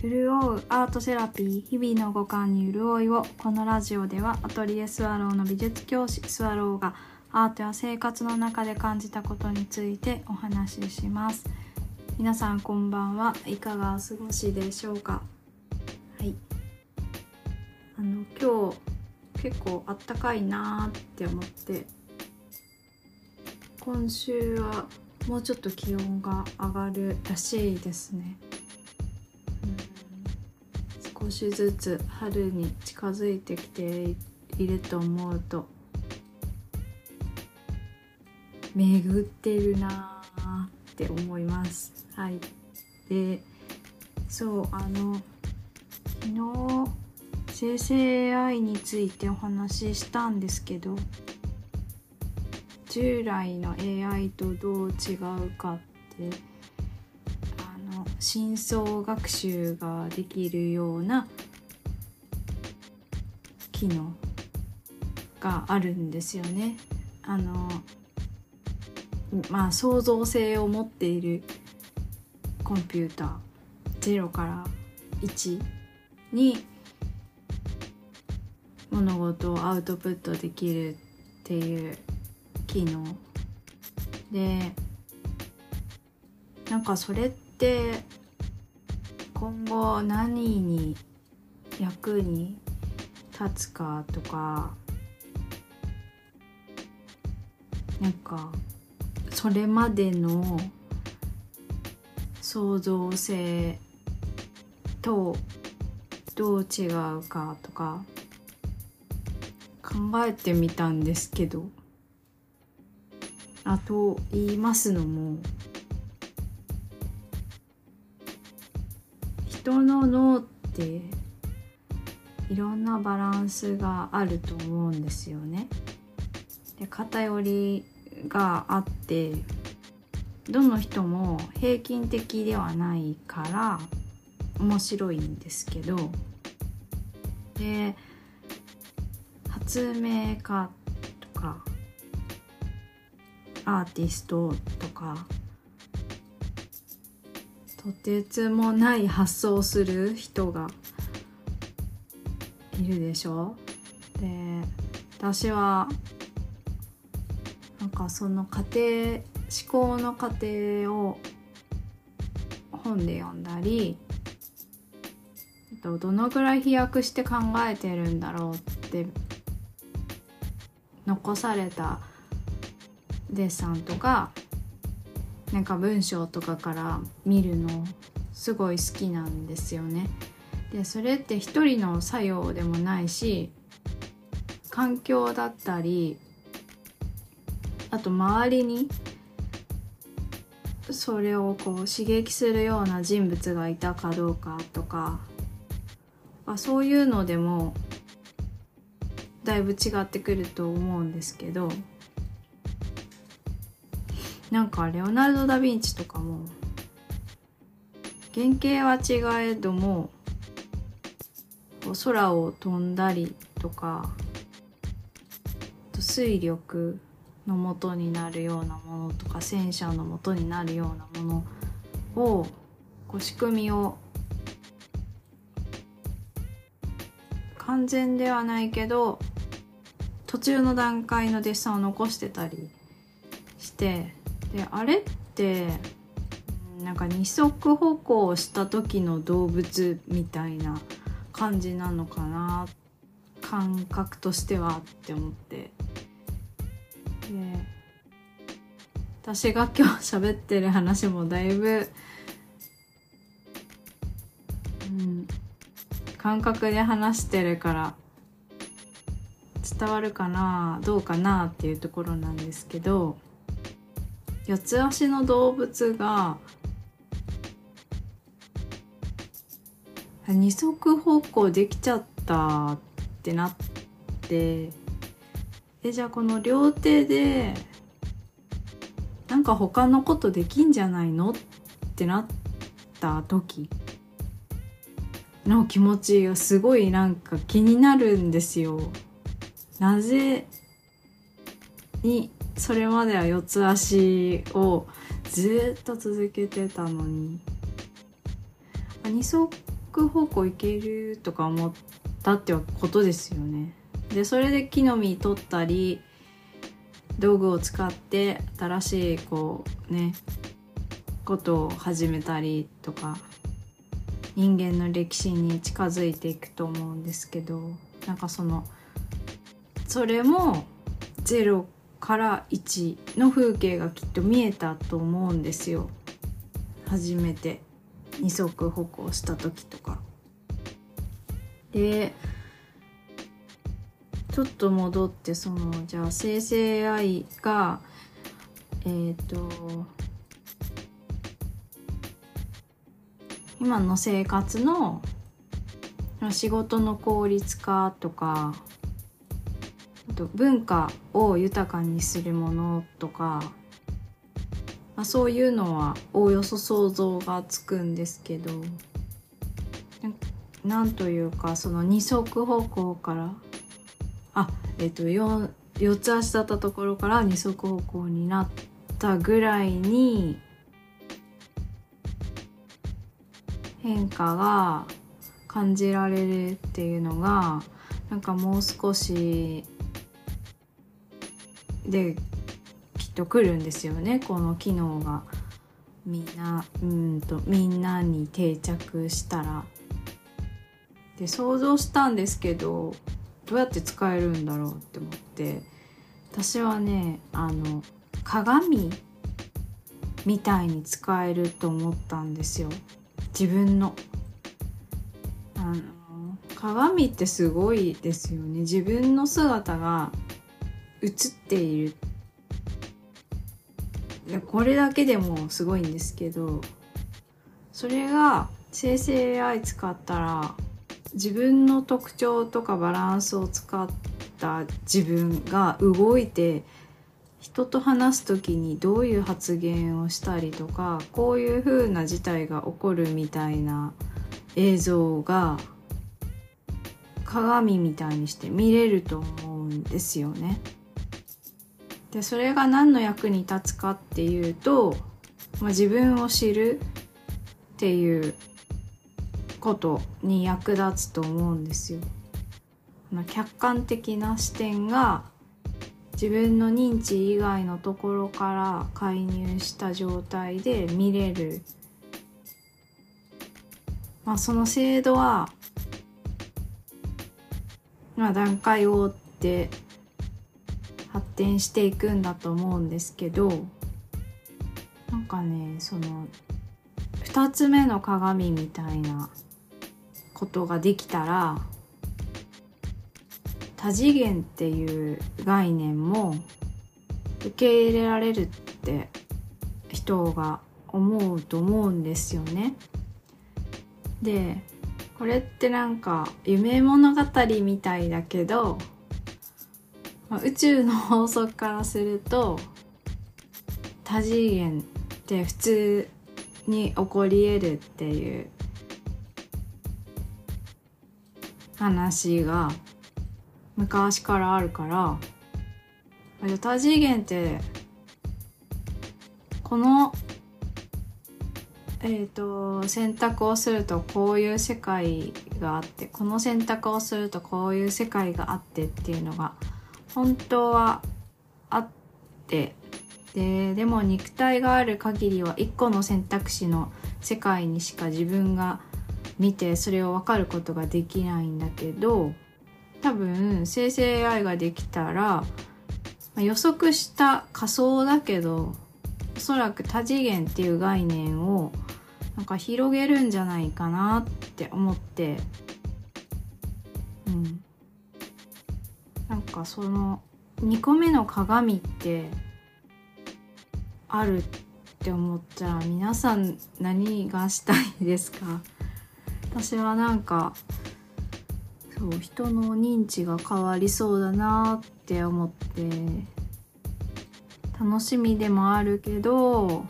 潤うアートセラピー日々の五感に潤いをこのラジオではアトリエスワローの美術教師スワローがアートや生活の中で感じたことについてお話しします。皆さんこんばんは。いかがお過ごしでしょうか？はい。あの今日結構あったかいなーって思って今週はもうちょっと気温が上がるらしいですね。少しずつ春に近づいてきていると思うと巡ってるなーって思います。はい。でそうあの昨日生成 AI についてお話ししたんですけど従来の AI とどう違うかって深層学習ができるような機能があるんですよね。あのまあ創造性を持っているコンピューター0から1に物事をアウトプットできるっていう機能でなんかそれって今後何に役に立つかとかなんかそれまでの創造性とどう違うかとか考えてみたんですけど。あと言いますのも人の脳っていろんなバランスがあると思うんですよね。で偏りがあってどの人も平均的ではないから面白いんですけどで発明家とかアーティストとかとてつもない発想をする人がいるでしょ？で私はなんかその過程思考の過程を本で読んだりどのぐらい飛躍して考えてるんだろうって残されたデッサンとかなんか文章とかから見るのすごい好きなんですよね。でそれって一人の作用でもないし環境だったりあと周りにそれをこう刺激するような人物がいたかどうかとかあそういうのでもだいぶ違ってくると思うんですけどなんかレオナルド・ダ・ヴィンチとかも原型は違えども空を飛んだりとか水力の元になるようなものとか戦車の元になるようなものをこう仕組みを完全ではないけど途中の段階のデッサンを残してたりしてであれってなんか二足歩行した時の動物みたいな感じなのかな感覚としてはって思って。で私が今日喋ってる話もだいぶ、うん、感覚で話してるから伝わるかなどうかなっていうところなんですけど。四つ足の動物が二足歩行できちゃったってなってえじゃあこの両手でなんか他のことできんじゃないのってなった時の気持ちがすごいなんか気になるんですよ。なぜにそれまでは四つ足をずっと続けてたのに二足足歩行いけるとか思ったってことですよね。でそれで木の実取ったり道具を使って新しいこうねことを始めたりとか人間の歴史に近づいていくと思うんですけどなんかそのそれも0から1の風景がきっと見えたと思うんですよ初めて二足歩行した時とか。でちょっと戻ってそのじゃあ生成 AI がえっ、ー、と今の生活の仕事の効率化とかと文化を豊かにするものとか、まあ、そういうのはおおよそ想像がつくんですけどなんというかその二足歩行からあえっ、ー、と 4, 4つ足だったところから二足歩行になったぐらいに変化が感じられるっていうのがなんかもう少しできっと来るんですよね。この機能が。みんなうんとみんなに定着したら。で想像したんですけどどうやって使えるんだろうって思って。私はねあの鏡みたいに使えると思ったんですよ。自分の。あの鏡ってすごいですよね。自分の姿が映っているこれだけでもすごいんですけどそれが生成 AI 使ったら自分の特徴とかバランスを使った自分が動いて人と話す時にどういう発言をしたりとかこういう風な事態が起こるみたいな映像が鏡みたいにして見れると思うんですよね。でそれが何の役に立つかっていうと、まあ、自分を知るっていうことに役立つと思うんですよ。まあ、客観的な視点が自分の認知以外のところから介入した状態で見れる、まあ、その制度は、まあ、段階を追って展していくんだと思うんですけどなんかねその2つ目の鏡みたいなことができたら多次元っていう概念も受け入れられるって人が思うと思うんですよね。でこれってなんか夢物語みたいだけど、まあ、宇宙の法則からすると多次元って普通に起こり得るっていう話が昔からあるから多次元ってこのえっ、ー、と選択をするとこういう世界があってこの選択をするとこういう世界があってっていうのが本当はあってででも肉体がある限りは一個の選択肢の世界にしか自分が見てそれを分かることができないんだけど多分生成 AI ができたら予測した仮想だけどおそらく多次元っていう概念をなんか広げるんじゃないかなって思ってなんかその2個目の鏡ってあるって思ったら皆さん何がしたいですか？私はなんかそう人の認知が変わりそうだなって思って楽しみでもあるけど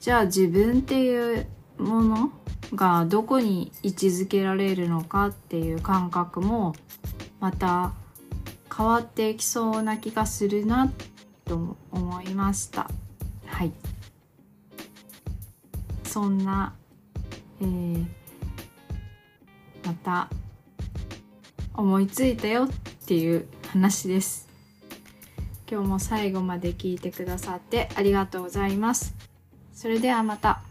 じゃあ自分っていうものがどこに位置づけられるのかっていう感覚もまた変わっていきそうな気がするなと思いました。はい。そんなえー、また思いついたよっていう話です。今日も最後まで聞いてくださってありがとうございます。それではまた。